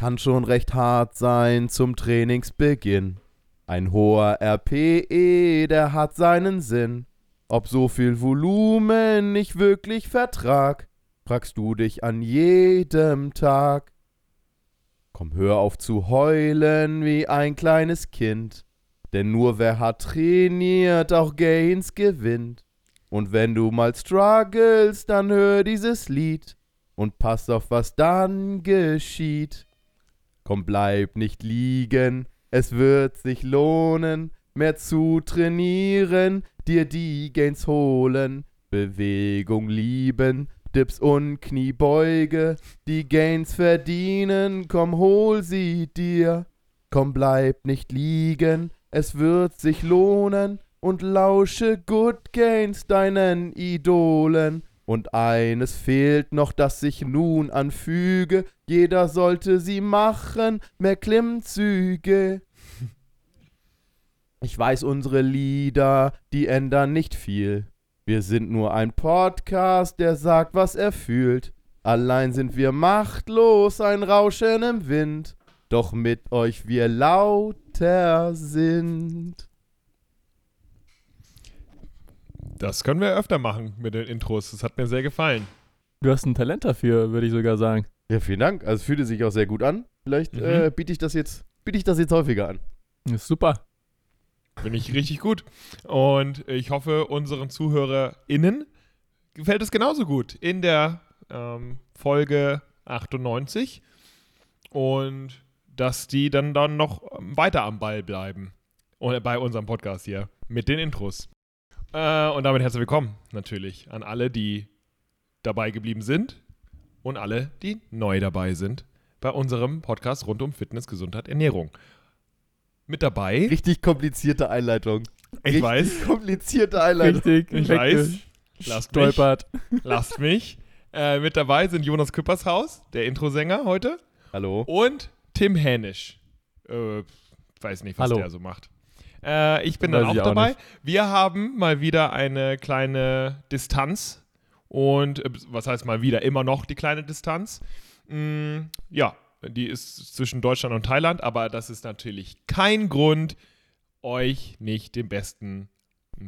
kann schon recht hart sein zum Trainingsbeginn. Ein hoher RPE, der hat seinen Sinn. Ob so viel Volumen ich wirklich vertrag, fragst du dich an jedem Tag. Komm, hör auf zu heulen wie ein kleines Kind, denn nur wer hart trainiert, auch Gains gewinnt. Und wenn du mal struggles, dann hör dieses Lied und pass auf, was dann geschieht. Komm, bleib nicht liegen, es wird sich lohnen, mehr zu trainieren, dir die Gains holen, Bewegung lieben, Dips und Kniebeuge, die Gains verdienen, komm hol sie dir. Komm bleib nicht liegen, es wird sich lohnen. Und lausche Good Gains deinen Idolen. Und eines fehlt noch, das sich nun anfüge, jeder sollte sie machen, mehr Klimmzüge. Ich weiß, unsere Lieder, die ändern nicht viel. Wir sind nur ein Podcast, der sagt, was er fühlt. Allein sind wir machtlos, ein Rauschen im Wind. Doch mit euch wir lauter sind. Das können wir öfter machen mit den Intros. Das hat mir sehr gefallen. Du hast ein Talent dafür, würde ich sogar sagen. Ja, vielen Dank. Also es fühlte sich auch sehr gut an. Vielleicht Mhm. äh, biete ich das jetzt, biete ich das jetzt häufiger an. Ist super. Finde ich richtig gut. Und ich hoffe, unseren ZuhörerInnen gefällt es genauso gut in der ähm, Folge 98. Und dass die dann, dann noch weiter am Ball bleiben. Und bei unserem Podcast hier mit den Intros. Äh, und damit herzlich willkommen natürlich an alle, die dabei geblieben sind und alle, die neu dabei sind bei unserem Podcast rund um Fitness, Gesundheit, Ernährung. Mit dabei, Richtig komplizierte Einleitung. ich Richtig weiß, komplizierte Einleitung. Richtig. ich weiß, lasst mich, Stolpert. lasst mich. Äh, mit dabei sind Jonas Küppershaus, der Introsänger heute, Hallo. und Tim Hänisch. Äh, weiß nicht, was Hallo. der so macht. Äh, ich bin Weiß dann auch auch dabei. nicht. Wir haben mal wieder eine kleine Distanz. Und äh, was heißt mal wieder? Immer noch die kleine Distanz. Mm, ja, die ist zwischen Deutschland und Thailand, aber das ist natürlich kein Grund, euch nicht den besten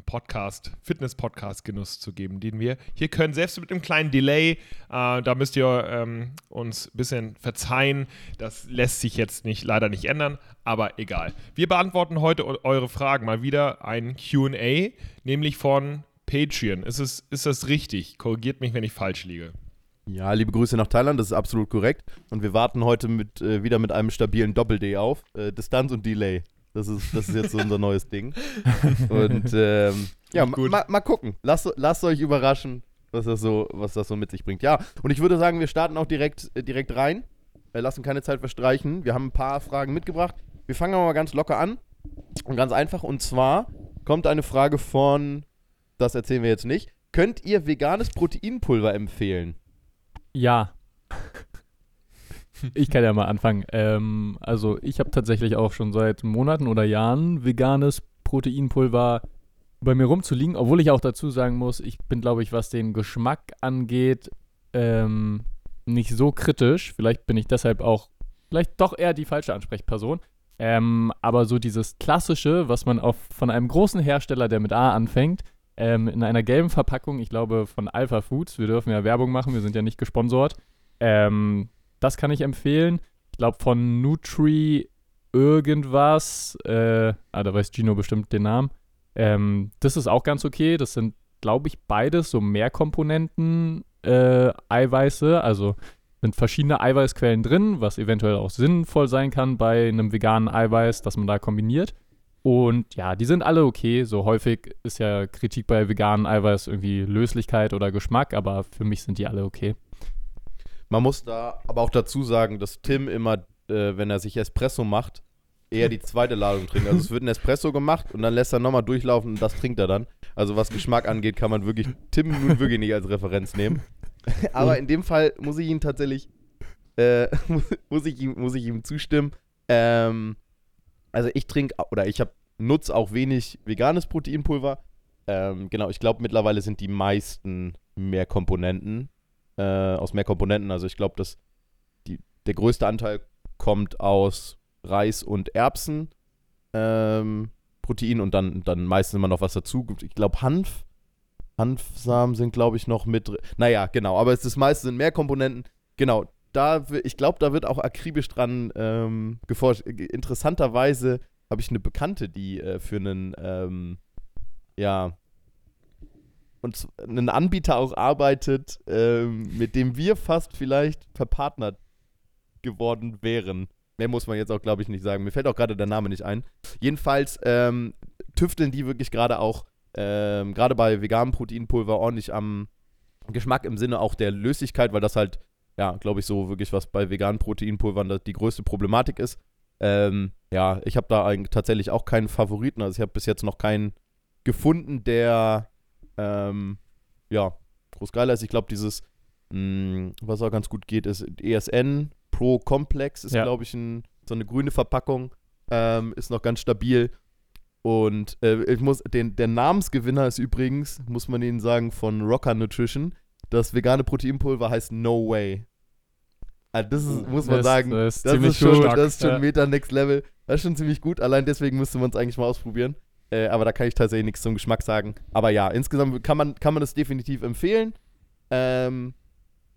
Podcast, Fitness-Podcast-Genuss zu geben, den wir hier können. Selbst mit einem kleinen Delay, äh, da müsst ihr ähm, uns ein bisschen verzeihen. Das lässt sich jetzt nicht, leider nicht ändern, aber egal. Wir beantworten heute eu- eure Fragen. Mal wieder ein QA, nämlich von Patreon. Ist, es, ist das richtig? Korrigiert mich, wenn ich falsch liege. Ja, liebe Grüße nach Thailand, das ist absolut korrekt. Und wir warten heute mit, äh, wieder mit einem stabilen Doppel-D auf. Äh, Distanz und Delay. Das ist, das ist jetzt so unser neues Ding. Und ähm, ja, ma, mal gucken. Lasst, lasst euch überraschen, was das, so, was das so mit sich bringt. Ja, und ich würde sagen, wir starten auch direkt, äh, direkt rein. Wir lassen keine Zeit verstreichen. Wir haben ein paar Fragen mitgebracht. Wir fangen aber mal ganz locker an und ganz einfach. Und zwar kommt eine Frage von, das erzählen wir jetzt nicht. Könnt ihr veganes Proteinpulver empfehlen? Ja. Ich kann ja mal anfangen. Ähm, also ich habe tatsächlich auch schon seit Monaten oder Jahren veganes Proteinpulver bei mir rumzuliegen, obwohl ich auch dazu sagen muss, ich bin, glaube ich, was den Geschmack angeht, ähm, nicht so kritisch. Vielleicht bin ich deshalb auch, vielleicht doch eher die falsche Ansprechperson. Ähm, aber so dieses Klassische, was man auf, von einem großen Hersteller, der mit A anfängt, ähm, in einer gelben Verpackung, ich glaube von Alpha Foods, wir dürfen ja Werbung machen, wir sind ja nicht gesponsort. Ähm, das kann ich empfehlen. Ich glaube von Nutri irgendwas, äh, ah, da weiß Gino bestimmt den Namen. Ähm, das ist auch ganz okay. Das sind, glaube ich, beides so Mehrkomponenten äh, also sind verschiedene Eiweißquellen drin, was eventuell auch sinnvoll sein kann bei einem veganen Eiweiß, dass man da kombiniert. Und ja, die sind alle okay. So häufig ist ja Kritik bei veganen Eiweiß irgendwie Löslichkeit oder Geschmack, aber für mich sind die alle okay. Man muss da aber auch dazu sagen, dass Tim immer, äh, wenn er sich Espresso macht, eher die zweite Ladung trinkt. Also es wird ein Espresso gemacht und dann lässt er nochmal durchlaufen und das trinkt er dann. Also was Geschmack angeht, kann man wirklich Tim nun wirklich nicht als Referenz nehmen. aber in dem Fall muss ich ihn tatsächlich, äh, muss, ich ihm, muss ich ihm zustimmen. Ähm, also ich trinke, oder ich habe nutze auch wenig veganes Proteinpulver. Ähm, genau, ich glaube mittlerweile sind die meisten mehr Komponenten, äh, aus mehr Komponenten. Also ich glaube, dass die, der größte Anteil kommt aus Reis und Erbsen. Ähm, Protein und dann, dann meistens immer noch was dazu. Ich glaube, Hanf. Hanfsamen sind, glaube ich, noch mit. Naja, genau. Aber es ist meistens sind mehr Komponenten. Genau. Da, ich glaube, da wird auch akribisch dran ähm, geforscht. Interessanterweise habe ich eine Bekannte, die äh, für einen, ähm, ja, und einen Anbieter auch arbeitet, ähm, mit dem wir fast vielleicht verpartnert geworden wären. Mehr muss man jetzt auch, glaube ich, nicht sagen. Mir fällt auch gerade der Name nicht ein. Jedenfalls ähm, tüfteln die wirklich gerade auch, ähm, gerade bei veganem Proteinpulver, ordentlich am Geschmack im Sinne auch der Löslichkeit, weil das halt, ja, glaube ich, so wirklich was bei veganen Proteinpulvern die größte Problematik ist. Ähm, ja, ich habe da eigentlich tatsächlich auch keinen Favoriten. Also ich habe bis jetzt noch keinen gefunden, der ähm, ja, groß geiler ist. Ich glaube, dieses, mh, was auch ganz gut geht, ist ESN Pro Complex, ist, Ja. glaube ich, ein, so eine grüne Verpackung. Ähm, ist noch ganz stabil. Und äh, ich muss, den, der Namensgewinner ist übrigens, muss man Ihnen sagen, von Rocker Nutrition. Das vegane Proteinpulver heißt No Way. Also das ist, muss man Das- sagen, das ist das ist schon, stark. das ist schon Ja. Meta Next Level. Das ist schon ziemlich gut. Allein deswegen müsste man es eigentlich mal ausprobieren. Äh, aber da kann ich tatsächlich nichts zum Geschmack sagen. Aber ja, insgesamt kann man, kann man das definitiv empfehlen. Ähm,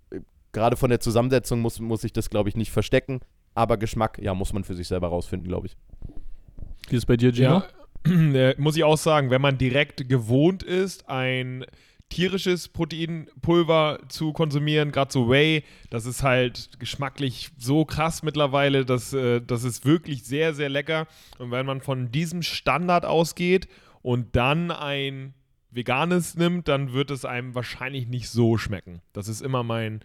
äh, Gerade von der Zusammensetzung muss, muss ich das, glaube ich, nicht verstecken. Aber Geschmack, ja, muss man für sich selber rausfinden, glaube ich. Wie ist es bei dir, Gino? Ja, äh, muss ich auch sagen, wenn man direkt gewohnt ist, ein tierisches Proteinpulver zu konsumieren, gerade so Whey, das ist halt geschmacklich so krass mittlerweile, dass äh, das ist wirklich sehr, sehr lecker. Und wenn man von diesem Standard ausgeht und dann ein veganes nimmt, dann wird es einem wahrscheinlich nicht so schmecken. Das ist immer mein,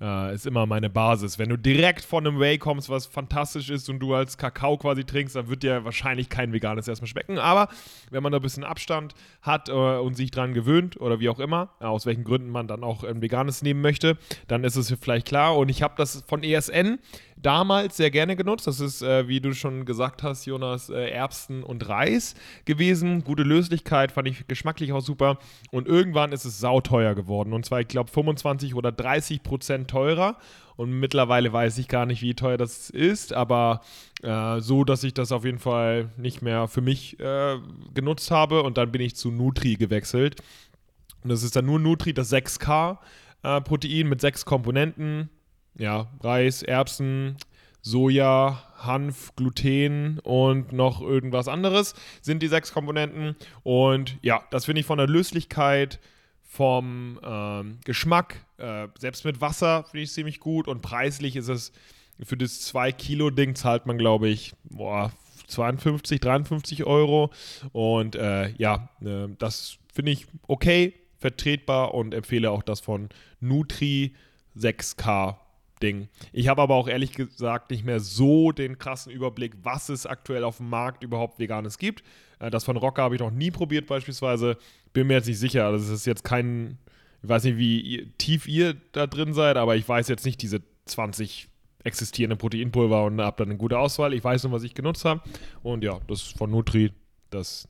äh, ist immer meine Basis. Wenn du direkt von einem Whey kommst, was fantastisch ist und du als Kakao quasi trinkst, dann wird dir wahrscheinlich kein veganes erstmal schmecken. Aber wenn man da ein bisschen Abstand hat äh, und sich dran gewöhnt oder wie auch immer, äh, aus welchen Gründen man dann auch ein veganes nehmen möchte, dann ist es vielleicht klar. Und ich habe das von ESN damals sehr gerne genutzt. Das ist, äh, wie du schon gesagt hast, Jonas, äh, Erbsen und Reis gewesen. Gute Löslichkeit, fand ich geschmacklich auch super. Und irgendwann ist es sauteuer geworden. Und zwar, ich glaube, 25 oder 30 Prozent teurer. Und mittlerweile weiß ich gar nicht, wie teuer das ist, aber äh, so, dass ich das auf jeden Fall nicht mehr für mich äh, genutzt habe. Und dann bin ich zu Nutri gewechselt. Und das ist dann nur Nutri, das 6K äh, Protein mit sechs Komponenten. Ja, Reis, Erbsen, Soja, Hanf, Gluten und noch irgendwas anderes sind die sechs Komponenten. Und ja, das finde ich von der Löslichkeit, vom ähm, Geschmack, äh, selbst mit Wasser finde ich ziemlich gut. Und preislich ist es für das 2-Kilo-Ding zahlt man, glaube ich, boah, 52, 53 Euro. Und äh, ja, äh, das finde ich okay, vertretbar und empfehle auch das von Nutri 6K Ding. Ich habe aber auch ehrlich gesagt nicht mehr so den krassen Überblick, was es aktuell auf dem Markt überhaupt Veganes gibt. Äh, Das von Rocker habe ich noch nie probiert beispielsweise. Bin mir jetzt nicht sicher. Also es ist jetzt kein, ich weiß nicht, wie tief ihr da drin seid, aber ich weiß jetzt nicht diese 20 existierenden Proteinpulver und habe dann eine gute Auswahl. Ich weiß nur, was ich genutzt habe. Und ja, das von Nutri, das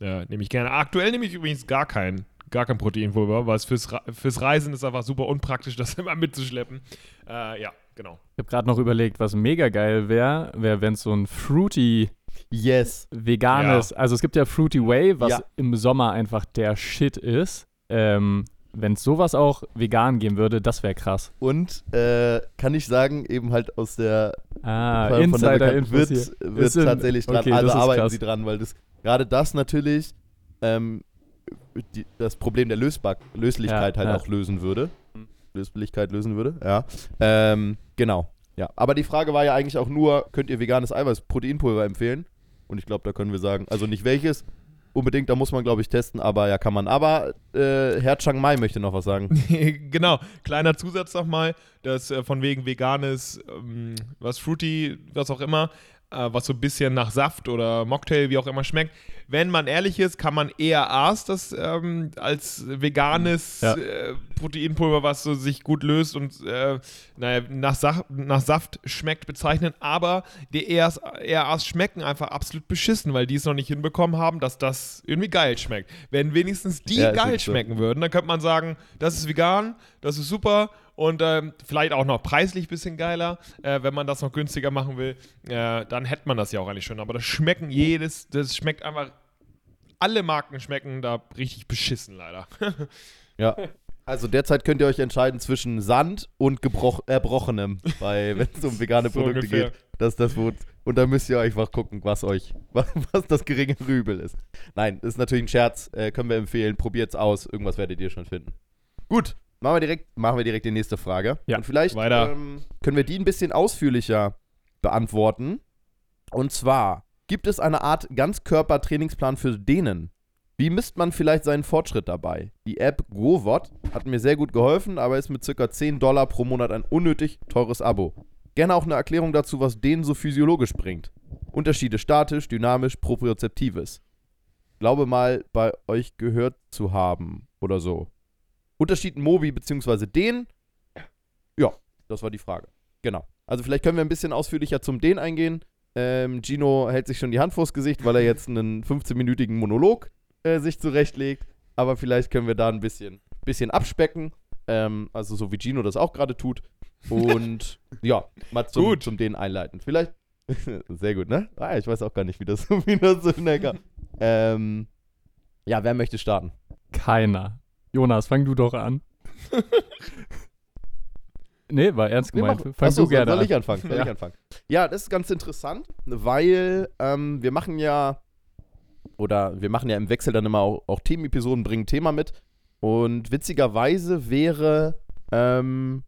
äh, nehme ich gerne. Aktuell nehme ich übrigens gar kein, gar kein Proteinpulver, weil es fürs, Re- fürs Reisen ist einfach super unpraktisch, das immer mitzuschleppen. Äh, ja, genau. Ich habe gerade noch überlegt, was mega geil wäre, wäre, wenn es so ein fruity Yes. veganes, also es gibt ja Fruity Way, was Ja. im Sommer einfach der Shit ist. Ähm, wenn es sowas auch vegan geben würde, das wäre krass. Und äh, kann ich sagen, eben halt aus der Ah, von- von der wird, wird tatsächlich dran. okay, also arbeiten krass. sie dran, weil das gerade das natürlich ähm, die, das Problem der Lösbar Löslichkeit Ja, halt ja. auch lösen würde. Löslichkeit lösen würde, ja. Ähm, genau. Ja. Aber die Frage war ja eigentlich auch nur, könnt ihr veganes Eiweiß, Proteinpulver empfehlen? Und ich glaube, da können wir sagen, also nicht welches unbedingt, da muss man glaube ich testen, aber ja, kann man. Aber äh, Herr Chiang Mai möchte noch was sagen. genau, kleiner Zusatz nochmal, das äh, von wegen veganes, ähm, was Fruity, was auch immer, was so ein bisschen nach Saft oder Mocktail, wie auch immer schmeckt. Wenn man ehrlich ist, kann man eher Aas das ähm, als veganes Ja. äh, Proteinpulver, was so sich gut löst und äh, naja, nach, Sa nach Saft schmeckt, bezeichnen. Aber die ERs, ERAs schmecken einfach absolut beschissen, weil die es noch nicht hinbekommen haben, dass das irgendwie geil schmeckt. Wenn wenigstens die Ja, geil wirklich so. schmecken würden, dann könnte man sagen, das ist vegan, das ist super und ähm, vielleicht auch noch preislich ein bisschen geiler, äh, wenn man das noch günstiger machen will, äh, dann hätte man das ja auch eigentlich schon. Aber das schmecken jedes, das schmeckt einfach, alle Marken schmecken da richtig beschissen leider. Ja. Also derzeit könnt ihr euch entscheiden zwischen Sand und Gebroch Erbrochenem, wenn es um vegane So Produkte ungefähr. geht. Das ist das Wort. Und da müsst ihr einfach gucken, was euch, was, was das geringe Rübel ist. Nein, das ist natürlich ein Scherz. Äh, können wir empfehlen. Probiert's aus. Irgendwas werdet ihr schon finden. Gut, machen wir direkt, machen wir direkt die nächste Frage. Ja. Und vielleicht. Ähm, können wir die ein bisschen ausführlicher beantworten. Und zwar, gibt es eine Art Ganzkörper-Trainingsplan für Dehnen? Wie misst man vielleicht seinen Fortschritt dabei? Die App GoWot hat mir sehr gut geholfen, aber ist mit ca. 10 Dollar pro Monat ein unnötig teures Abo. Gerne auch eine Erklärung dazu, was Dehnen so physiologisch bringt. Unterschiede statisch, dynamisch, propriozeptives. Glaube mal bei euch gehört zu haben oder so. Unterschied Mobi bzw. Dehnen? Ja, das war die Frage. Genau. Also vielleicht können wir ein bisschen ausführlicher zum Dehnen eingehen. Ähm, Gino hält sich schon die Hand vors Gesicht, weil er jetzt einen 15-minütigen Monolog äh, sich zurechtlegt. Aber vielleicht können wir da ein bisschen, bisschen abspecken. Ähm, also so wie Gino das auch gerade tut. Und ja, mal zum, Gut. zum Dehnen einleiten. Vielleicht. Sehr gut, ne? Ah, ich weiß auch gar nicht, wie das, wie das so kam. ähm, ja, wer möchte starten? Keiner. Jonas, fang du doch an. nee, war ernst Nee, gemeint. mach- fang Achso, du gerne soll an. ich anfangen? Soll Ja. ich anfangen? Ja, das ist ganz interessant, weil ähm, wir machen ja, oder wir machen ja im Wechsel dann immer auch, auch Themenepisoden, bringen Thema mit. Und witzigerweise wäre ähm,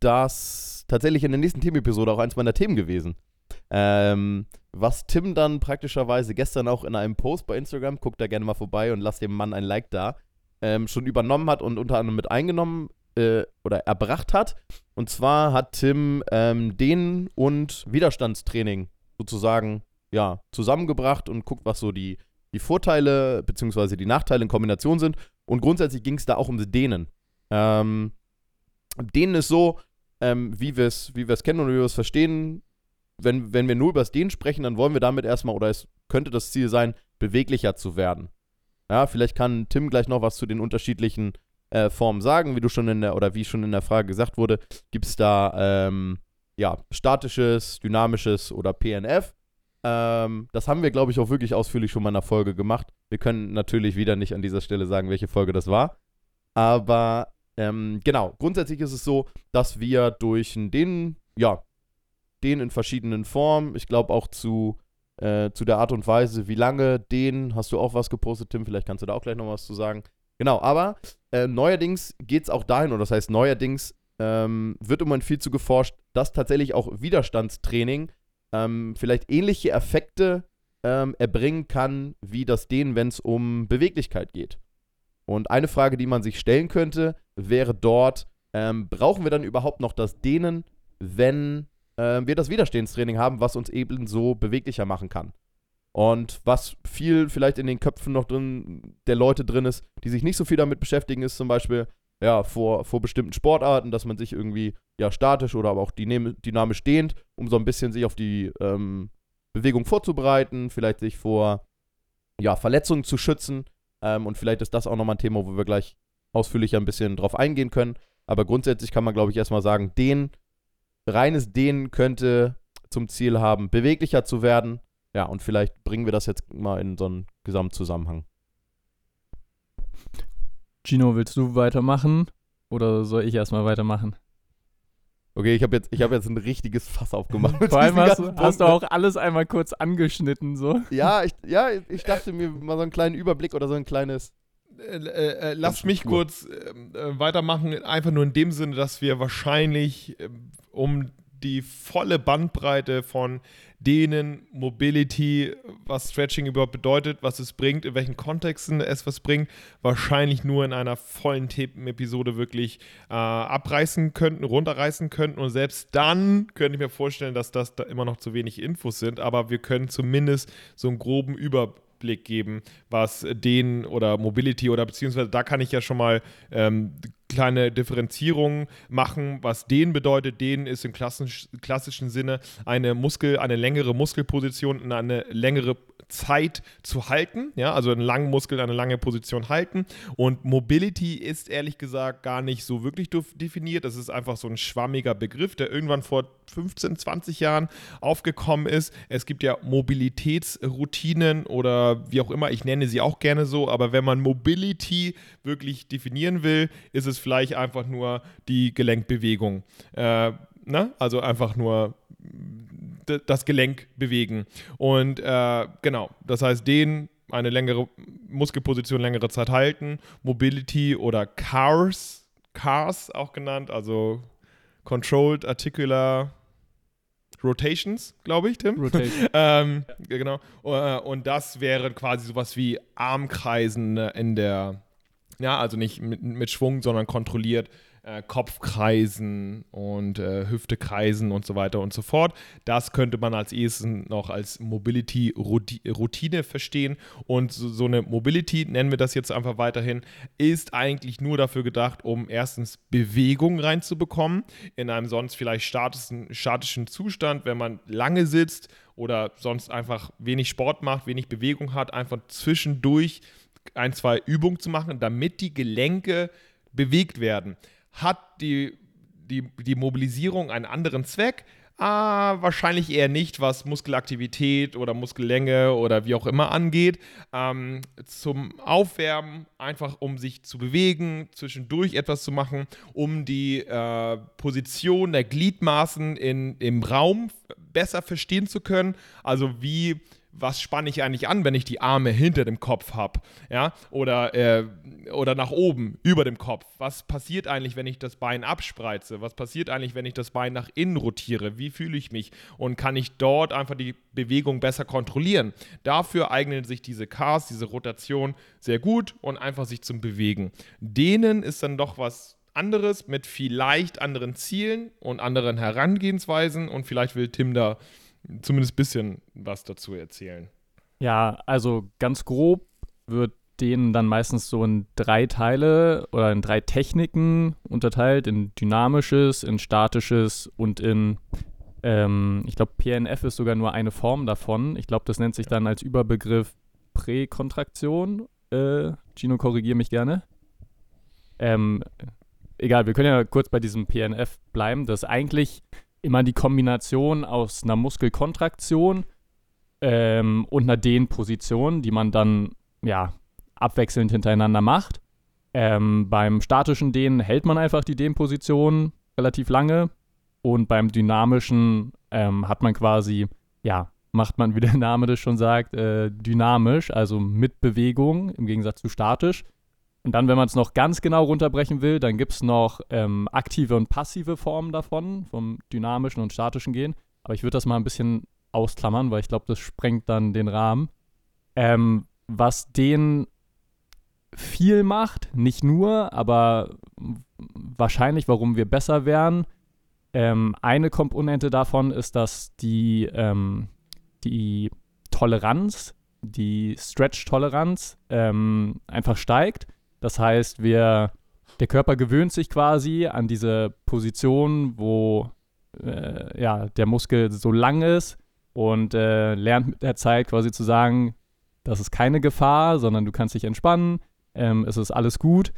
das tatsächlich in der nächsten Themenepisode auch eins meiner Themen gewesen. Ähm, was Tim dann praktischerweise gestern auch in einem Post bei Instagram, guckt da gerne mal vorbei und lasst dem Mann ein Like da, ähm, schon übernommen hat und unter anderem mit eingenommen äh, oder erbracht hat. Und zwar hat Tim ähm, den und Widerstandstraining sozusagen ja, zusammengebracht und guckt, was so die, die Vorteile bzw. die Nachteile in Kombination sind. Und grundsätzlich ging es da auch um das Dehnen. Ähm, Dehnen ist so, ähm, wie wir es wie kennen und wie wir es verstehen. Wenn, wenn wir nur über das Dehnen sprechen, dann wollen wir damit erstmal, oder es könnte das Ziel sein, beweglicher zu werden. Ja, vielleicht kann Tim gleich noch was zu den unterschiedlichen äh, Formen sagen, wie du schon in der, oder wie schon in der Frage gesagt wurde, gibt es da ähm, ja, statisches, dynamisches oder PNF. Ähm, das haben wir, glaube ich, auch wirklich ausführlich schon mal in einer Folge gemacht. Wir können natürlich wieder nicht an dieser Stelle sagen, welche Folge das war. Aber ähm, genau, grundsätzlich ist es so, dass wir durch den, ja, den in verschiedenen Formen, ich glaube auch zu, äh, zu der Art und Weise, wie lange den, hast du auch was gepostet, Tim, vielleicht kannst du da auch gleich noch was zu sagen. Genau, aber äh, neuerdings geht es auch dahin, oder das heißt neuerdings ähm, wird im Moment viel zu geforscht, dass tatsächlich auch Widerstandstraining ähm, vielleicht ähnliche Effekte ähm, erbringen kann, wie das Dehnen, wenn es um Beweglichkeit geht. Und eine Frage, die man sich stellen könnte, wäre dort, ähm, brauchen wir dann überhaupt noch das Dehnen, wenn ähm, wir das Widerstandstraining haben, was uns eben so beweglicher machen kann? Und was viel vielleicht in den Köpfen noch drin der Leute drin ist, die sich nicht so viel damit beschäftigen, ist zum Beispiel, ja, vor, vor bestimmten Sportarten, dass man sich irgendwie ja statisch oder aber auch dynam- dynamisch dehnt, um so ein bisschen sich auf die ähm, Bewegung vorzubereiten, vielleicht sich vor ja, Verletzungen zu schützen. Ähm, und vielleicht ist das auch nochmal ein Thema, wo wir gleich ausführlicher ein bisschen drauf eingehen können. Aber grundsätzlich kann man, glaube ich, erstmal sagen, Dehnen, reines Dehnen könnte zum Ziel haben, beweglicher zu werden. Ja, und vielleicht bringen wir das jetzt mal in so einen Gesamtzusammenhang. Gino, willst du weitermachen? Oder soll ich erstmal weitermachen? Okay, ich habe jetzt, ich hab jetzt ein richtiges Fass aufgemacht. Vor allem hast, hast du auch alles einmal kurz angeschnitten, so. Ja, ich, ja, ich dachte mir mal so einen kleinen Überblick oder so ein kleines. Äh, äh, äh, lass Ganz mich kurz ähm, äh, weitermachen, einfach nur in dem Sinne, dass wir wahrscheinlich um die volle Bandbreite von denen Mobility, was Stretching überhaupt bedeutet, was es bringt, in welchen Kontexten es was bringt, wahrscheinlich nur in einer vollen Themenepisode wirklich äh, abreißen könnten, runterreißen könnten. Und selbst dann könnte ich mir vorstellen, dass das da immer noch zu wenig Infos sind, aber wir können zumindest so einen groben Überblick geben, was den oder Mobility oder beziehungsweise da kann ich ja schon mal ähm, kleine Differenzierungen machen, was den bedeutet. Den ist im klassisch, klassischen Sinne eine Muskel, eine längere Muskelposition in eine längere Zeit zu halten, ja, also einen langen Muskel eine lange Position halten. Und Mobility ist ehrlich gesagt gar nicht so wirklich definiert. Das ist einfach so ein schwammiger Begriff, der irgendwann vor 15, 20 Jahren aufgekommen ist. Es gibt ja Mobilitätsroutinen oder wie auch immer, ich nenne sie auch gerne so, aber wenn man Mobility wirklich definieren will, ist es vielleicht einfach nur die Gelenkbewegung. Äh, ne? Also einfach nur das Gelenk bewegen. Und äh, genau, das heißt, den eine längere Muskelposition längere Zeit halten, Mobility oder CARS, CARS auch genannt, also Controlled Articular Rotations, glaube ich, Tim. Rotation. ähm, genau. Äh, und das wäre quasi sowas wie Armkreisen in der, ja, also nicht mit, mit Schwung, sondern kontrolliert äh, Kopfkreisen und äh, Hüftekreisen und so weiter und so fort. Das könnte man als ehesten noch als Mobility-Routine verstehen. Und so, so, eine Mobility, nennen wir das jetzt einfach weiterhin, ist eigentlich nur dafür gedacht, um erstens Bewegung reinzubekommen in einem sonst vielleicht statischen, statischen Zustand, wenn man lange sitzt oder sonst einfach wenig Sport macht, wenig Bewegung hat, einfach zwischendurch ein, zwei Übungen zu machen, damit die Gelenke bewegt werden. Hat die, die, die Mobilisierung einen anderen Zweck? Ah, wahrscheinlich eher nicht, was Muskelaktivität oder Muskellänge oder wie auch immer angeht. Ähm, zum Aufwärmen, einfach um sich zu bewegen, zwischendurch etwas zu machen, um die äh, Position der Gliedmaßen in, im Raum besser verstehen zu können. Also wie was spanne ich eigentlich an, wenn ich die Arme hinter dem Kopf habe, ja, oder, äh, oder nach oben, über dem Kopf. Was passiert eigentlich, wenn ich das Bein abspreize? Was passiert eigentlich, wenn ich das Bein nach innen rotiere? Wie fühle ich mich? Und kann ich dort einfach die Bewegung besser kontrollieren? Dafür eignen sich diese Cars, diese Rotation sehr gut und einfach sich zum Bewegen. Denen ist dann doch was anderes mit vielleicht anderen Zielen und anderen Herangehensweisen und vielleicht will Tim da zumindest ein bisschen was dazu erzählen. Ja, also ganz grob wird denen dann meistens so in drei Teile oder in drei Techniken unterteilt, in dynamisches, in statisches und in, ähm, ich glaube, PNF ist sogar nur eine Form davon. Ich glaube, das nennt sich dann als Überbegriff Präkontraktion. Äh, Gino, korrigiere mich gerne. Ähm, egal, wir können ja kurz bei diesem PNF bleiben. Das ist eigentlich immer die Kombination aus einer Muskelkontraktion ähm, und einer Dehnposition, die man dann ja abwechselnd hintereinander macht. Ähm, beim statischen Dehnen hält man einfach die Dehnposition relativ lange und beim dynamischen ähm, hat man quasi, ja, macht man, wie der Name das schon sagt, äh, dynamisch, also mit Bewegung im Gegensatz zu statisch. Und dann, wenn man es noch ganz genau runterbrechen will, dann gibt es noch ähm, aktive und passive Formen davon, vom dynamischen und statischen Gehen. Aber ich würde das mal ein bisschen ausklammern, weil ich glaube, das sprengt dann den Rahmen. Ähm, was den viel macht, nicht nur, aber wahrscheinlich, warum wir besser wären. Ähm, eine Komponente davon ist, dass die, ähm, die Toleranz, die Stretch-Toleranz ähm, einfach steigt. Das heißt, wir, der Körper gewöhnt sich quasi an diese Position, wo äh, ja, der Muskel so lang ist und äh, lernt mit der Zeit quasi zu sagen, das ist keine Gefahr, sondern du kannst dich entspannen, ähm, es ist alles gut.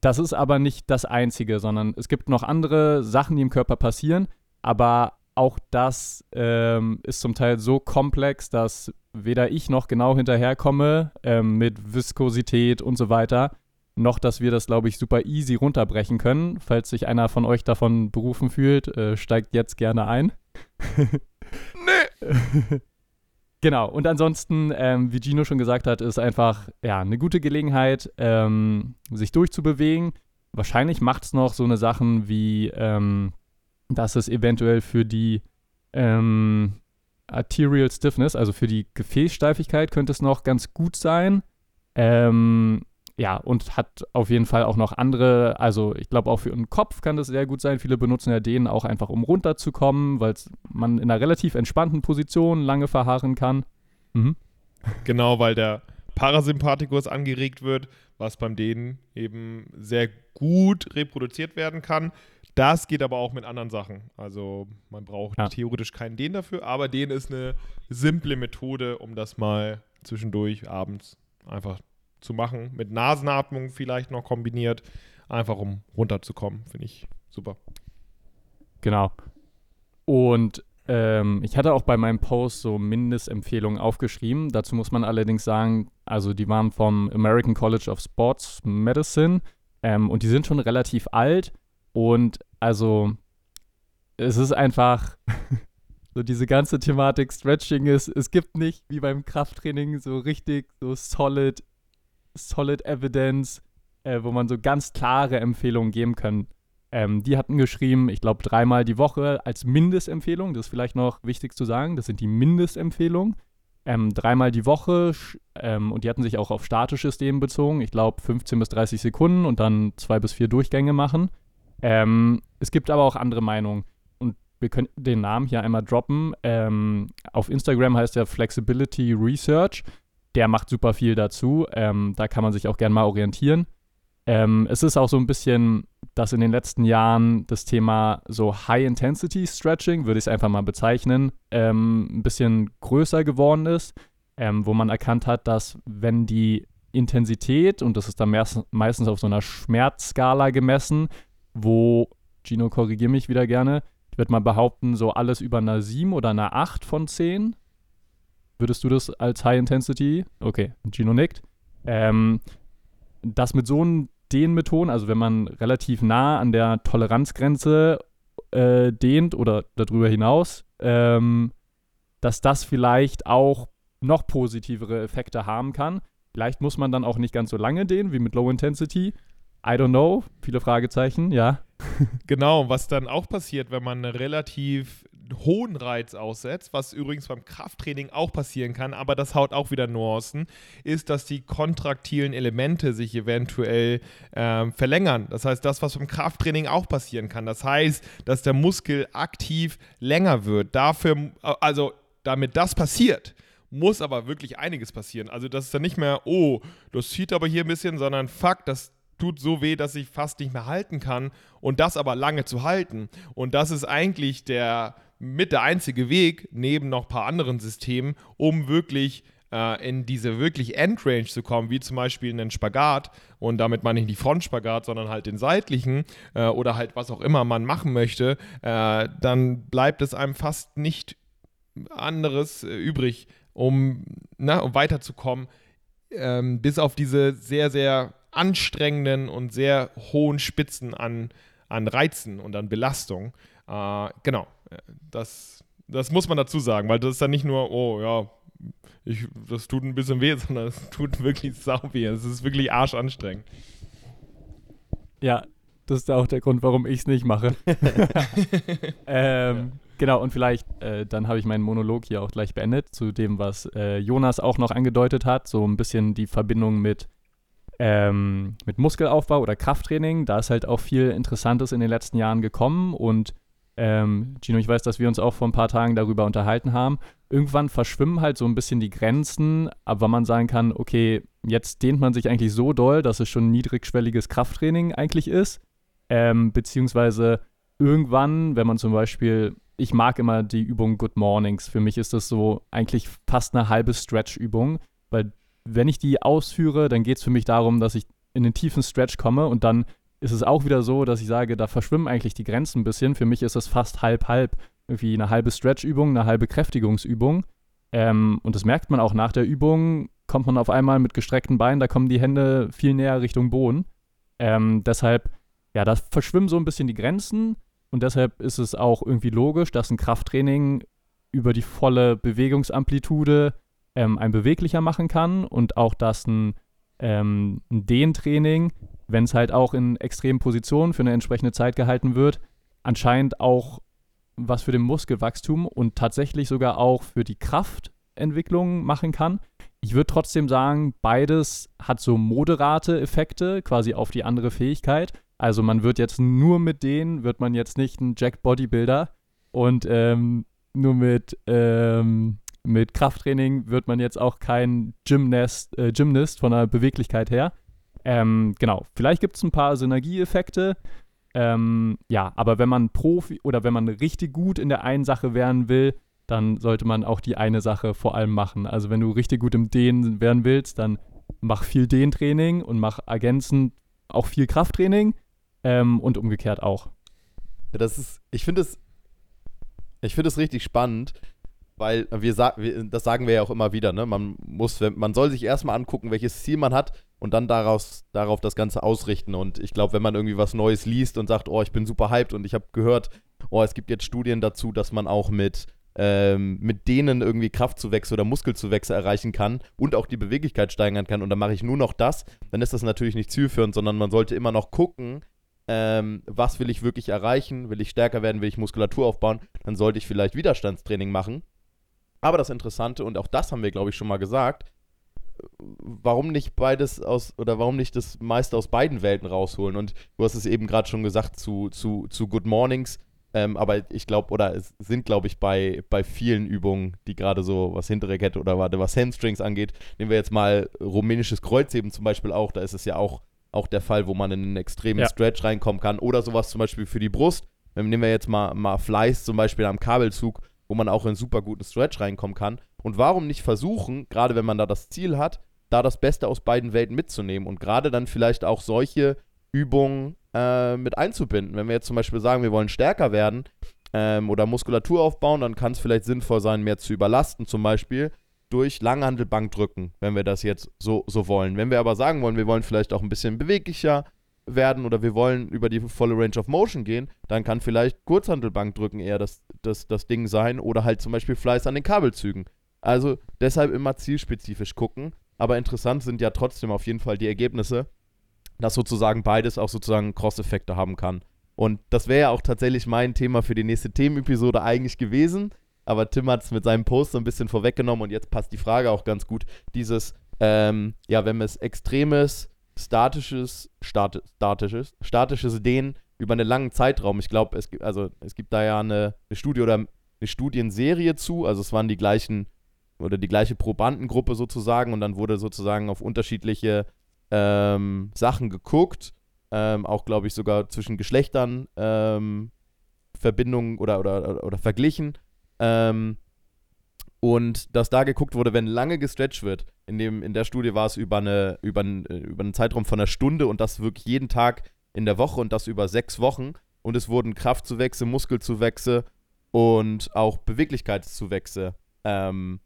Das ist aber nicht das Einzige, sondern es gibt noch andere Sachen, die im Körper passieren, aber auch das ähm, ist zum Teil so komplex, dass weder ich noch genau hinterherkomme ähm, mit Viskosität und so weiter, noch dass wir das, glaube ich, super easy runterbrechen können. Falls sich einer von euch davon berufen fühlt, äh, steigt jetzt gerne ein. nee. genau, und ansonsten, ähm, wie Gino schon gesagt hat, ist einfach ja, eine gute Gelegenheit, ähm, sich durchzubewegen. Wahrscheinlich macht es noch so eine Sachen wie ähm, dass es eventuell für die ähm, Arterial Stiffness, also für die Gefäßsteifigkeit, könnte es noch ganz gut sein. Ähm, ja, und hat auf jeden Fall auch noch andere, also ich glaube auch für den Kopf kann das sehr gut sein. Viele benutzen ja den auch einfach, um runterzukommen, weil man in einer relativ entspannten Position lange verharren kann. Mhm. Genau, weil der, Parasympathikus angeregt wird, was beim Dehnen eben sehr gut reproduziert werden kann. Das geht aber auch mit anderen Sachen. Also man braucht Ja. theoretisch keinen Dehn dafür, aber Dehn ist eine simple Methode, um das mal zwischendurch abends einfach zu machen. Mit Nasenatmung vielleicht noch kombiniert, einfach um runterzukommen. Finde ich super. Genau. Und ähm, ich hatte auch bei meinem Post so Mindestempfehlungen aufgeschrieben. Dazu muss man allerdings sagen, also die waren vom American College of Sports Medicine ähm, und die sind schon relativ alt. Und also es ist einfach so diese ganze Thematik Stretching ist, es gibt nicht wie beim Krafttraining so richtig so solid, solid Evidence, äh, wo man so ganz klare Empfehlungen geben kann. Ähm, die hatten geschrieben, ich glaube, dreimal die Woche als Mindestempfehlung. Das ist vielleicht noch wichtig zu sagen. Das sind die Mindestempfehlungen. Ähm, dreimal die Woche ähm, und die hatten sich auch auf statisches Dehnen bezogen. Ich glaube, 15 bis 30 Sekunden und dann zwei bis vier Durchgänge machen. Ähm, es gibt aber auch andere Meinungen. Und wir können den Namen hier einmal droppen. Ähm, auf Instagram heißt der Flexibility Research. Der macht super viel dazu. Ähm, da kann man sich auch gerne mal orientieren. Ähm, es ist auch so ein bisschen, dass in den letzten Jahren das Thema so High-Intensity-Stretching, würde ich es einfach mal bezeichnen, ähm, ein bisschen größer geworden ist, ähm, wo man erkannt hat, dass wenn die Intensität, und das ist dann meist, meistens auf so einer Schmerzskala gemessen, wo, Gino, korrigier mich wieder gerne, ich würde mal behaupten, so alles über einer 7 oder einer 8 von 10. Würdest du das als High Intensity? Okay, Gino nickt. Ähm, das mit so einem Dehnmethoden, also wenn man relativ nah an der Toleranzgrenze äh, dehnt oder darüber hinaus, ähm, dass das vielleicht auch noch positivere Effekte haben kann. Vielleicht muss man dann auch nicht ganz so lange dehnen wie mit Low Intensity. I don't know. Viele Fragezeichen, ja. Genau, was dann auch passiert, wenn man einen relativ hohen Reiz aussetzt, was übrigens beim Krafttraining auch passieren kann, aber das haut auch wieder Nuancen, ist, dass die kontraktilen Elemente sich eventuell ähm, verlängern. Das heißt, das, was beim Krafttraining auch passieren kann. Das heißt, dass der Muskel aktiv länger wird. Dafür, also damit das passiert, muss aber wirklich einiges passieren. Also das ist dann nicht mehr, oh, das zieht aber hier ein bisschen, sondern fuck, das tut so weh, dass ich fast nicht mehr halten kann und das aber lange zu halten. Und das ist eigentlich der mit der einzige Weg, neben noch ein paar anderen Systemen, um wirklich äh, in diese wirklich Endrange zu kommen, wie zum Beispiel einen Spagat. Und damit meine ich nicht Frontspagat, sondern halt den seitlichen äh, oder halt was auch immer man machen möchte. Äh, dann bleibt es einem fast nicht anderes äh, übrig, um, na, um weiterzukommen, ähm, bis auf diese sehr, sehr anstrengenden und sehr hohen Spitzen an, an Reizen und an Belastung. Äh, genau, das, das muss man dazu sagen, weil das ist dann nicht nur, oh ja, ich, das tut ein bisschen weh, sondern es tut wirklich sau weh. Es ist wirklich arschanstrengend. Ja, das ist auch der Grund, warum ich es nicht mache. ähm, Genau, und vielleicht, äh, dann habe ich meinen Monolog hier auch gleich beendet zu dem, was äh, Jonas auch noch angedeutet hat, so ein bisschen die Verbindung mit, ähm, mit Muskelaufbau oder Krafttraining. Da ist halt auch viel Interessantes in den letzten Jahren gekommen und ähm, Gino, ich weiß, dass wir uns auch vor ein paar Tagen darüber unterhalten haben. Irgendwann verschwimmen halt so ein bisschen die Grenzen, aber man sagen kann, okay, jetzt dehnt man sich eigentlich so doll, dass es schon niedrigschwelliges Krafttraining eigentlich ist. Ähm, beziehungsweise irgendwann, wenn man zum Beispiel, ich mag immer die Übung Good Mornings. Für mich ist das so eigentlich fast eine halbe Stretch-Übung, weil wenn ich die ausführe, dann geht es für mich darum, dass ich in den tiefen Stretch komme und dann ist es auch wieder so, dass ich sage, da verschwimmen eigentlich die Grenzen ein bisschen. Für mich ist es fast halb-halb. Irgendwie eine halbe Stretch-Übung, eine halbe Kräftigungsübung. Ähm, und das merkt man auch nach der Übung, kommt man auf einmal mit gestreckten Beinen, da kommen die Hände viel näher Richtung Boden. Ähm, deshalb, ja, da verschwimmen so ein bisschen die Grenzen. Und deshalb ist es auch irgendwie logisch, dass ein Krafttraining über die volle Bewegungsamplitude ähm, ein beweglicher machen kann und auch, dass ein, ähm, ein Dehntraining wenn es halt auch in extremen Positionen für eine entsprechende Zeit gehalten wird, anscheinend auch was für den Muskelwachstum und tatsächlich sogar auch für die Kraftentwicklung machen kann. Ich würde trotzdem sagen, beides hat so moderate Effekte quasi auf die andere Fähigkeit. Also man wird jetzt nur mit denen, wird man jetzt nicht ein Jack Bodybuilder und ähm, nur mit ähm, mit Krafttraining wird man jetzt auch kein Gymnast, äh, Gymnast von der Beweglichkeit her. Ähm, genau, vielleicht gibt es ein paar Synergieeffekte. Ähm, ja, aber wenn man Profi oder wenn man richtig gut in der einen Sache werden will, dann sollte man auch die eine Sache vor allem machen. Also wenn du richtig gut im Dehnen werden willst, dann mach viel Dehntraining und mach ergänzend auch viel Krafttraining ähm, und umgekehrt auch. Ja, das ist, ich finde es, ich finde es richtig spannend, weil wir, wir, das sagen wir ja auch immer wieder, ne? Man muss, man soll sich erstmal angucken, welches Ziel man hat und dann daraus, darauf das Ganze ausrichten. Und ich glaube, wenn man irgendwie was Neues liest und sagt, oh, ich bin super hyped und ich habe gehört, oh, es gibt jetzt Studien dazu, dass man auch mit, ähm, mit denen irgendwie Kraftzuwächse oder Muskelzuwächse erreichen kann und auch die Beweglichkeit steigern kann. Und dann mache ich nur noch das, dann ist das natürlich nicht zielführend, sondern man sollte immer noch gucken, ähm, was will ich wirklich erreichen, will ich stärker werden, will ich Muskulatur aufbauen, dann sollte ich vielleicht Widerstandstraining machen aber das Interessante, und auch das haben wir, glaube ich, schon mal gesagt, warum nicht beides aus, oder warum nicht das meiste aus beiden Welten rausholen? Und du hast es eben gerade schon gesagt zu, zu, zu Good Mornings, ähm, aber ich glaube, oder es sind, glaube ich, bei, bei vielen Übungen, die gerade so was hintere Kette oder warte, was Hamstrings angeht, nehmen wir jetzt mal rumänisches Kreuzheben zum Beispiel auch, da ist es ja auch, auch der Fall, wo man in einen extremen ja. Stretch reinkommen kann oder sowas zum Beispiel für die Brust. Nehmen wir jetzt mal, mal Fleiß zum Beispiel am Kabelzug wo man auch in super guten Stretch reinkommen kann. Und warum nicht versuchen, gerade wenn man da das Ziel hat, da das Beste aus beiden Welten mitzunehmen und gerade dann vielleicht auch solche Übungen äh, mit einzubinden. Wenn wir jetzt zum Beispiel sagen, wir wollen stärker werden ähm, oder Muskulatur aufbauen, dann kann es vielleicht sinnvoll sein, mehr zu überlasten, zum Beispiel durch Langhandelbankdrücken, wenn wir das jetzt so, so wollen. Wenn wir aber sagen wollen, wir wollen vielleicht auch ein bisschen beweglicher, werden oder wir wollen über die volle Range of Motion gehen, dann kann vielleicht Kurzhantelbankdrücken eher das, das, das Ding sein oder halt zum Beispiel Fleiß an den Kabelzügen. Also deshalb immer zielspezifisch gucken. Aber interessant sind ja trotzdem auf jeden Fall die Ergebnisse, dass sozusagen beides auch sozusagen Cross-Effekte haben kann. Und das wäre ja auch tatsächlich mein Thema für die nächste Themenepisode eigentlich gewesen. Aber Tim hat es mit seinem Post so ein bisschen vorweggenommen und jetzt passt die Frage auch ganz gut. Dieses, ähm, ja, wenn es extremes statisches, stati statisches, statisches Dehnen über einen langen Zeitraum. Ich glaube, es gibt, also es gibt da ja eine, eine Studie oder eine Studienserie zu, also es waren die gleichen oder die gleiche Probandengruppe sozusagen und dann wurde sozusagen auf unterschiedliche ähm, Sachen geguckt, ähm, auch glaube ich sogar zwischen Geschlechtern ähm, Verbindungen oder, oder, oder, verglichen. Ähm, und dass da geguckt wurde, wenn lange gestretcht wird, in, dem, in der Studie war es über, eine, über, einen, äh, über einen Zeitraum von einer Stunde und das wirklich jeden Tag in der Woche und das über sechs Wochen. Und es wurden Kraftzuwächse, Muskelzuwächse und auch Beweglichkeitszuwächse ähm,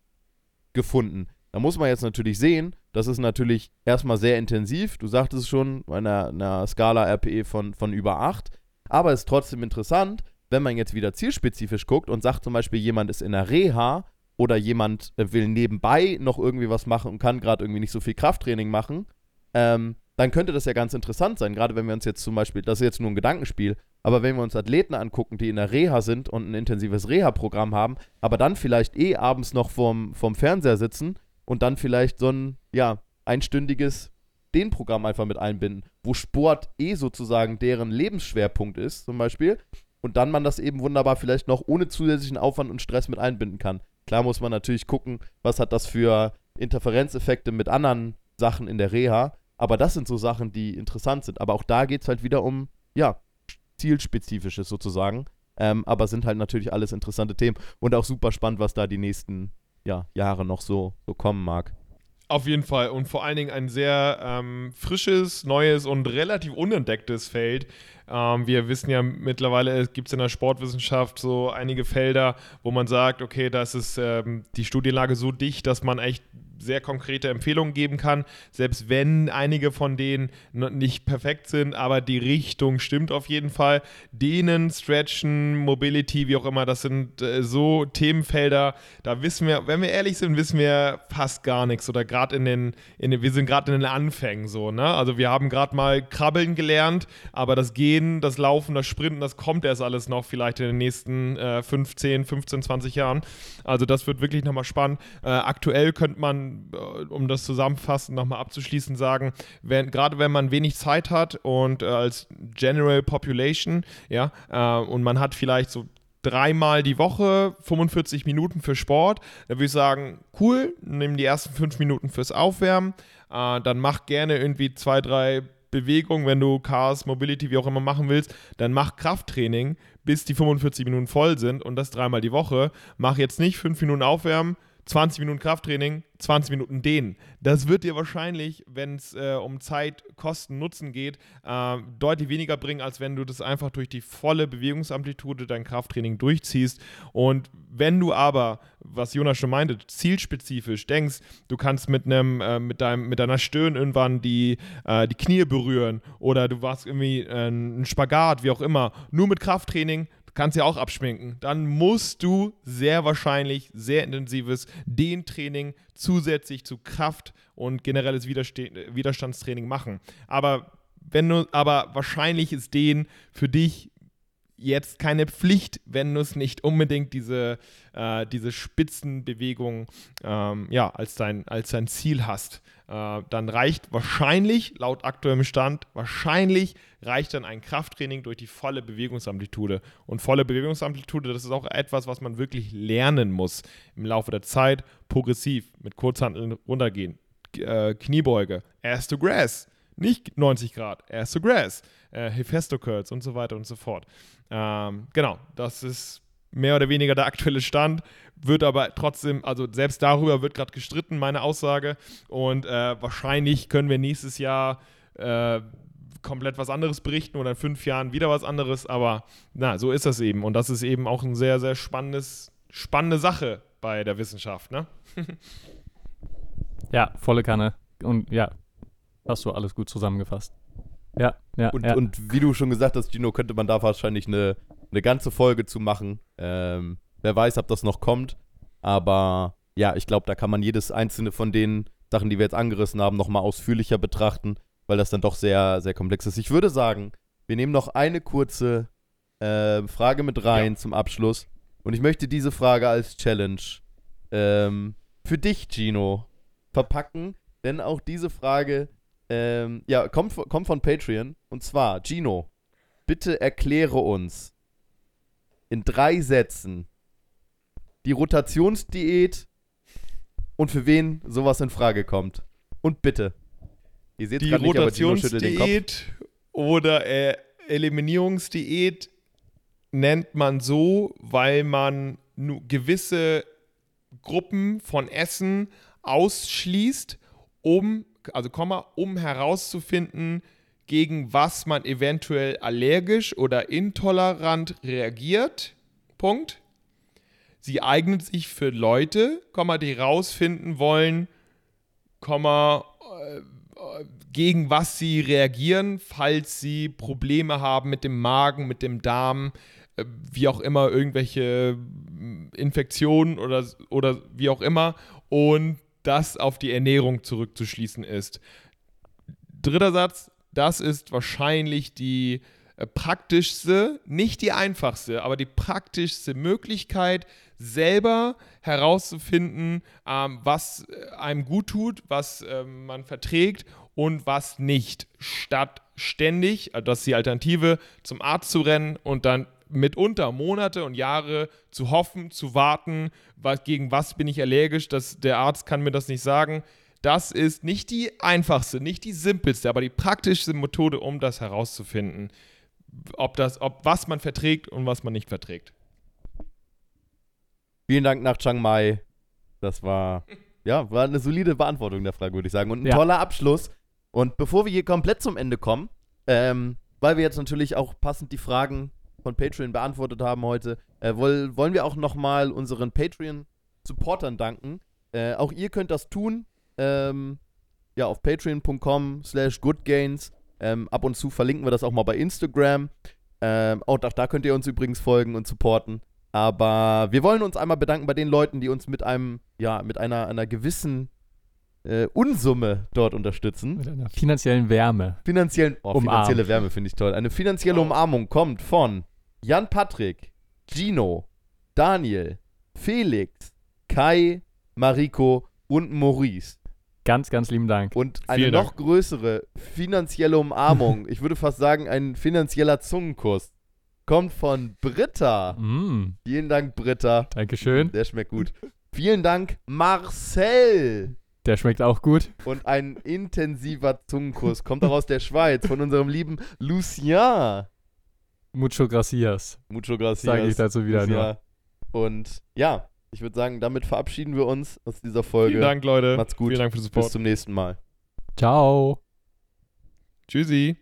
gefunden. Da muss man jetzt natürlich sehen, das ist natürlich erstmal sehr intensiv. Du sagtest es schon, bei einer, einer Skala RPE von, von über 8. Aber es ist trotzdem interessant, wenn man jetzt wieder zielspezifisch guckt und sagt zum Beispiel, jemand ist in der Reha oder jemand äh, will nebenbei noch irgendwie was machen und kann gerade irgendwie nicht so viel Krafttraining machen, ähm, dann könnte das ja ganz interessant sein. Gerade wenn wir uns jetzt zum Beispiel, das ist jetzt nur ein Gedankenspiel, aber wenn wir uns Athleten angucken, die in der Reha sind und ein intensives Reha-Programm haben, aber dann vielleicht eh abends noch vorm, vorm Fernseher sitzen und dann vielleicht so ein, ja, einstündiges den Programm einfach mit einbinden, wo Sport eh sozusagen deren Lebensschwerpunkt ist, zum Beispiel, und dann man das eben wunderbar vielleicht noch ohne zusätzlichen Aufwand und Stress mit einbinden kann. Klar muss man natürlich gucken, was hat das für Interferenzeffekte mit anderen Sachen in der Reha. Aber das sind so Sachen, die interessant sind. Aber auch da geht es halt wieder um, ja, zielspezifisches sozusagen. Ähm, aber sind halt natürlich alles interessante Themen und auch super spannend, was da die nächsten ja, Jahre noch so, so kommen mag. Auf jeden Fall und vor allen Dingen ein sehr ähm, frisches, neues und relativ unentdecktes Feld. Ähm, wir wissen ja mittlerweile, es gibt in der Sportwissenschaft so einige Felder, wo man sagt, okay, da ist ähm, die Studienlage so dicht, dass man echt sehr konkrete Empfehlungen geben kann, selbst wenn einige von denen nicht perfekt sind, aber die Richtung stimmt auf jeden Fall. Dehnen, Stretchen, Mobility, wie auch immer, das sind äh, so Themenfelder, da wissen wir, wenn wir ehrlich sind, wissen wir fast gar nichts oder gerade in den, in den, wir sind gerade in den Anfängen so, ne? Also wir haben gerade mal Krabbeln gelernt, aber das Gehen, das Laufen, das Sprinten, das kommt erst alles noch vielleicht in den nächsten äh, 15, 15, 20 Jahren. Also das wird wirklich nochmal spannend. Äh, aktuell könnte man äh, um das zusammenfassend nochmal abzuschließen, sagen, wenn, gerade wenn man wenig Zeit hat und äh, als General Population, ja, äh, und man hat vielleicht so dreimal die Woche, 45 Minuten für Sport. Da würde ich sagen, cool, nimm die ersten fünf Minuten fürs Aufwärmen. Äh, dann mach gerne irgendwie zwei, drei Bewegungen, wenn du Cars, Mobility, wie auch immer machen willst. Dann mach Krafttraining, bis die 45 Minuten voll sind und das dreimal die Woche. Mach jetzt nicht fünf Minuten Aufwärmen, 20 Minuten Krafttraining, 20 Minuten Dehnen. Das wird dir wahrscheinlich, wenn es äh, um Zeit, Kosten, Nutzen geht, äh, deutlich weniger bringen, als wenn du das einfach durch die volle Bewegungsamplitude dein Krafttraining durchziehst. Und wenn du aber, was Jonas schon meinte, zielspezifisch denkst, du kannst mit einem, äh, mit deinem, mit deiner Stirn irgendwann die, äh, die Knie berühren oder du warst irgendwie äh, ein Spagat, wie auch immer, nur mit Krafttraining, kannst ja auch abschminken. Dann musst du sehr wahrscheinlich sehr intensives Dehntraining zusätzlich zu Kraft und generelles Widerstandstraining machen. Aber wenn du, aber wahrscheinlich ist Dehnen für dich jetzt keine Pflicht, wenn du es nicht unbedingt diese, äh, diese Spitzenbewegung ähm, ja, als, dein, als dein Ziel hast. Äh, dann reicht wahrscheinlich, laut aktuellem Stand, wahrscheinlich reicht dann ein Krafttraining durch die volle Bewegungsamplitude. Und volle Bewegungsamplitude, das ist auch etwas, was man wirklich lernen muss im Laufe der Zeit, progressiv mit Kurzhanteln runtergehen. Äh, Kniebeuge, Ass to Grass, nicht 90 Grad, Ass to Grass, äh, Hephaestus Curls und so weiter und so fort. Ähm, genau, das ist mehr oder weniger der aktuelle Stand, wird aber trotzdem, also selbst darüber wird gerade gestritten, meine Aussage. Und äh, wahrscheinlich können wir nächstes Jahr äh, komplett was anderes berichten oder in fünf Jahren wieder was anderes, aber na, so ist das eben. Und das ist eben auch eine sehr, sehr spannendes, spannende Sache bei der Wissenschaft, ne? ja, volle Kanne. Und ja, hast du alles gut zusammengefasst. Ja, ja. Und, ja. und wie du schon gesagt hast, Gino, könnte man da wahrscheinlich eine, eine ganze Folge zu machen. Ähm, wer weiß, ob das noch kommt. Aber ja, ich glaube, da kann man jedes einzelne von den Sachen, die wir jetzt angerissen haben, nochmal ausführlicher betrachten, weil das dann doch sehr, sehr komplex ist. Ich würde sagen, wir nehmen noch eine kurze äh, Frage mit rein Ja. zum Abschluss. Und ich möchte diese Frage als Challenge ähm, für dich, Gino, verpacken. Denn auch diese Frage ähm, ja, kommt, von- kommt von Patreon. Und zwar, Gino, bitte erkläre uns in drei Sätzen die Rotationsdiät und für wen sowas in Frage kommt. Und bitte. Ihr seht Die nicht. Rotationsdiät oder äh, Eliminierungsdiät nennt man so, weil man gewisse Gruppen von Essen ausschließt, um, also Komma, um herauszufinden, gegen was man eventuell allergisch oder intolerant reagiert. Punkt. Sie eignet sich für Leute, Komma, die rausfinden wollen, Komma, äh, gegen was sie reagieren, falls sie Probleme haben mit dem Magen, mit dem Darm, äh, wie auch immer, irgendwelche mm, Infektionen oder, oder wie auch immer. Und das auf die Ernährung zurückzuschließen ist. Dritter Satz, das ist wahrscheinlich die äh, praktischste, nicht die einfachste, aber die praktischste Möglichkeit, selber herauszufinden, ähm, was äh, einem gut tut, was ähm, man verträgt und was nicht, statt ständig, also das ist die Alternative, zum Arzt zu rennen und dann mitunter Monate und Jahre zu hoffen, zu warten, was, gegen was bin ich allergisch, dass der Arzt kann mir das nicht sagen. Das ist nicht die einfachste, nicht die simpelste, aber die praktischste Methode, um das herauszufinden, ob das, ob was man verträgt und was man nicht verträgt. Vielen Dank nach Chiang Mai. Das war, ja, war eine solide Beantwortung der Frage, würde ich sagen. Und ein Ja. toller Abschluss. Und bevor wir hier komplett zum Ende kommen, ähm, weil wir jetzt natürlich auch passend die Fragen von Patreon beantwortet haben heute, äh, woll, wollen wir auch nochmal unseren Patreon-Supportern danken. Äh, auch ihr könnt das tun. Ähm, ja, auf patreon.com slash goodgains. Ähm, ab und zu verlinken wir das auch mal bei Instagram. Ähm, auch da könnt ihr uns übrigens folgen und supporten. Aber wir wollen uns einmal bedanken bei den Leuten, die uns mit einem, ja, mit einer, einer gewissen äh, Unsumme dort unterstützen. Mit einer finanziellen Wärme. Finanziellen, oh, finanzielle Wärme finde ich toll. Eine finanzielle. Umarmung kommt von Jan Patrick, Gino, Daniel, Felix, Kai, Mariko und Maurice. Ganz, ganz lieben Dank. Und eine Vielen noch Dank. größere finanzielle Umarmung, ich würde fast sagen, ein finanzieller Zungenkuss, kommt von Britta. Mm, Vielen Dank, Britta. Dankeschön. Der schmeckt gut. Vielen Dank, Marcel. Der schmeckt auch gut. Und ein intensiver Zungenkuss kommt auch aus der Schweiz von unserem lieben Lucien. Mucho gracias. Mucho gracias. Sage ich dazu wieder Lucien. Und ja, ich würde sagen, damit verabschieden wir uns aus dieser Folge. Vielen Dank, Leute. Macht's gut. Vielen Dank für den Bis Support. zum nächsten Mal. Ciao. Tschüssi.